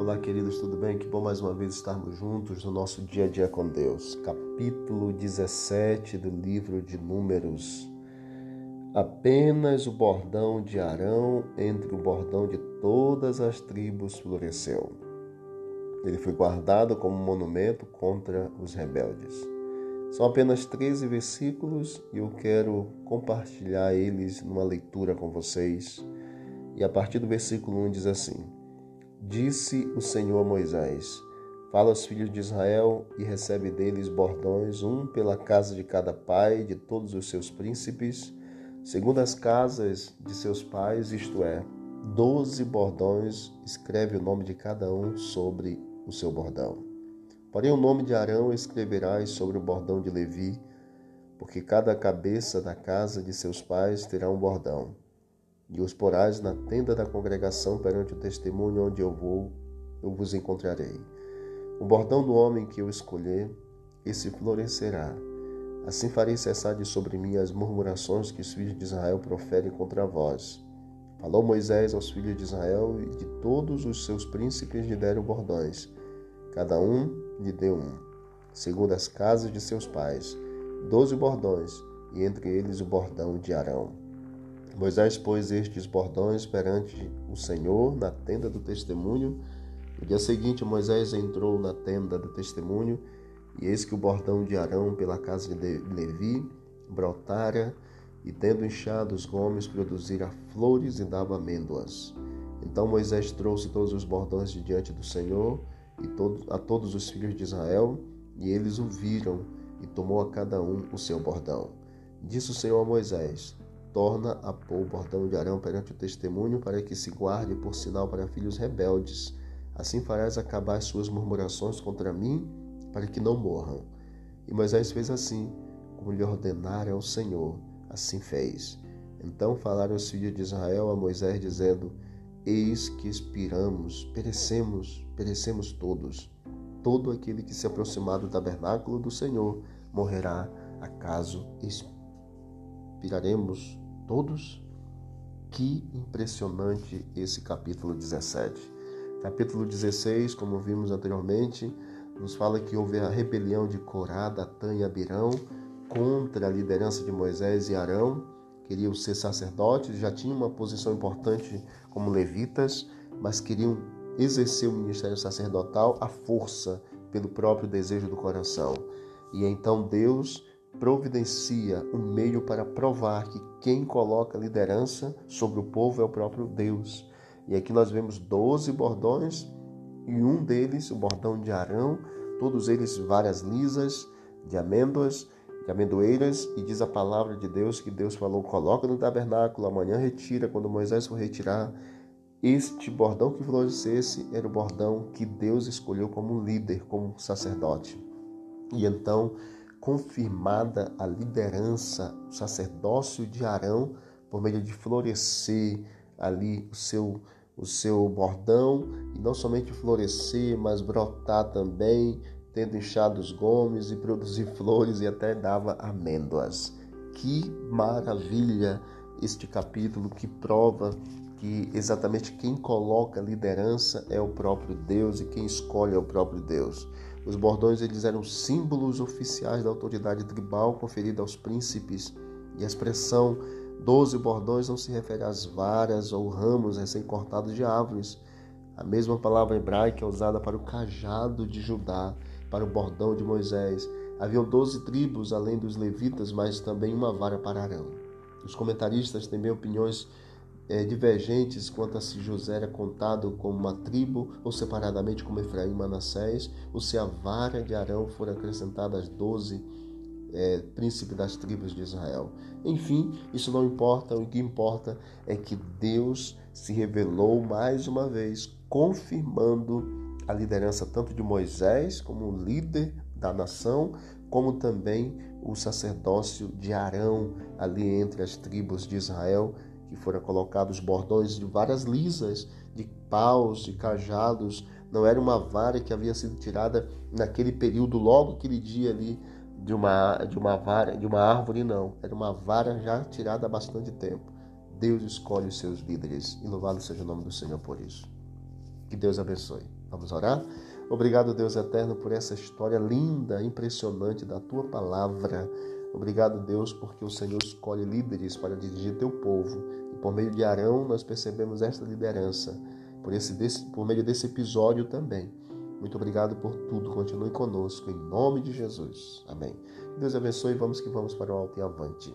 Olá, queridos, tudo bem? Que bom mais uma vez estarmos juntos no nosso dia a dia com Deus. Capítulo 17 do livro de Números. Apenas o bordão de Arão entre o bordão de todas as tribos floresceu. Ele foi guardado como monumento contra os rebeldes. São apenas 13 versículos e eu quero compartilhar eles numa leitura com vocês. E a partir do versículo 1 diz assim: Disse o Senhor a Moisés: Fala aos filhos de Israel e recebe deles bordões, um pela casa de cada pai de todos os seus príncipes, segundo as casas de seus pais, isto é, doze bordões, escreve o nome de cada um sobre o seu bordão. Porém, o nome de Arão escreverás sobre o bordão de Levi, porque cada cabeça da casa de seus pais terá um bordão e os porás na tenda da congregação perante o testemunho onde eu vou, eu vos encontrarei. O bordão do homem que eu escolher, esse florescerá. Assim farei cessar de sobre mim as murmurações que os filhos de Israel proferem contra vós. Falou Moisés aos filhos de Israel e de todos os seus príncipes lhe deram bordões. Cada um lhe deu um, segundo as casas de seus pais, doze bordões, e entre eles o bordão de Arão. Moisés pôs estes bordões perante o Senhor na tenda do testemunho. No dia seguinte, Moisés entrou na tenda do testemunho, e eis que o bordão de Arão pela casa de Levi brotara, e tendo inchado os gomes, produzira flores e dava amêndoas. Então Moisés trouxe todos os bordões de diante do Senhor e todo, a todos os filhos de Israel, e eles o viram, e tomou a cada um o seu bordão. Disse o Senhor a Moisés: torna a pôr o bordão de Arão perante o testemunho, para que se guarde por sinal para filhos rebeldes. Assim farás acabar suas murmurações contra mim, para que não morram. E Moisés fez assim, como lhe ordenara o Senhor, assim fez. Então falaram os filhos de Israel a Moisés, dizendo: Eis que expiramos, perecemos, perecemos todos. Todo aquele que se aproximar do tabernáculo do Senhor morrerá, acaso expiraremos todos? Que impressionante esse capítulo 17. Capítulo 16, como vimos anteriormente, nos fala que houve a rebelião de Corá, Datã e Abirão contra a liderança de Moisés e Arão. Queriam ser sacerdotes, já tinham uma posição importante como levitas, mas queriam exercer o ministério sacerdotal à força, pelo próprio desejo do coração. E então Deus providencia um meio para provar que quem coloca liderança sobre o povo é o próprio Deus. E aqui nós vemos 12 bordões e um deles, o bordão de Arão, todos eles várias lisas de amêndoas, de amendoeiras, e diz a palavra de Deus que Deus falou: coloca no tabernáculo, amanhã retira, quando Moisés for retirar. Este bordão que florescesse era o bordão que Deus escolheu como líder, como sacerdote. E então confirmada a liderança, o sacerdócio de Arão, por meio de florescer ali o seu, o seu bordão, e não somente florescer, mas brotar também, tendo inchado os gomes e produzir flores e até dava amêndoas. Que maravilha este capítulo que prova que exatamente quem coloca liderança é o próprio Deus e quem escolhe é o próprio Deus. Os bordões eles eram símbolos oficiais da autoridade tribal conferida aos príncipes, e a expressão doze bordões não se refere às varas ou ramos recém-cortados de árvores. A mesma palavra hebraica é usada para o cajado de Judá, para o bordão de Moisés. Haviam doze tribos, além dos levitas, mas também uma vara para Arão. Os comentaristas têm opiniões é, divergentes quanto a se José era contado como uma tribo ou separadamente como Efraim e Manassés, ou se a vara de Arão for acrescentada às doze é, príncipes das tribos de Israel. Enfim, isso não importa, o que importa é que Deus se revelou mais uma vez, confirmando a liderança tanto de Moisés como líder da nação, como também o sacerdócio de Arão ali entre as tribos de Israel que foram colocados bordões de várias lisas, de paus, de cajados. Não era uma vara que havia sido tirada naquele período, logo aquele dia ali de uma, de uma vara, de uma árvore, não. Era uma vara já tirada há bastante tempo. Deus escolhe os seus líderes e louvado seja o nome do Senhor por isso. Que Deus abençoe. Vamos orar? Obrigado, Deus eterno, por essa história linda, impressionante da tua palavra. Obrigado, Deus, porque o Senhor escolhe líderes para dirigir teu povo. E por meio de Arão nós percebemos esta liderança. Por, esse, desse, por meio desse episódio também. Muito obrigado por tudo. Continue conosco, em nome de Jesus. Amém. Deus abençoe. Vamos que vamos para o alto e avante.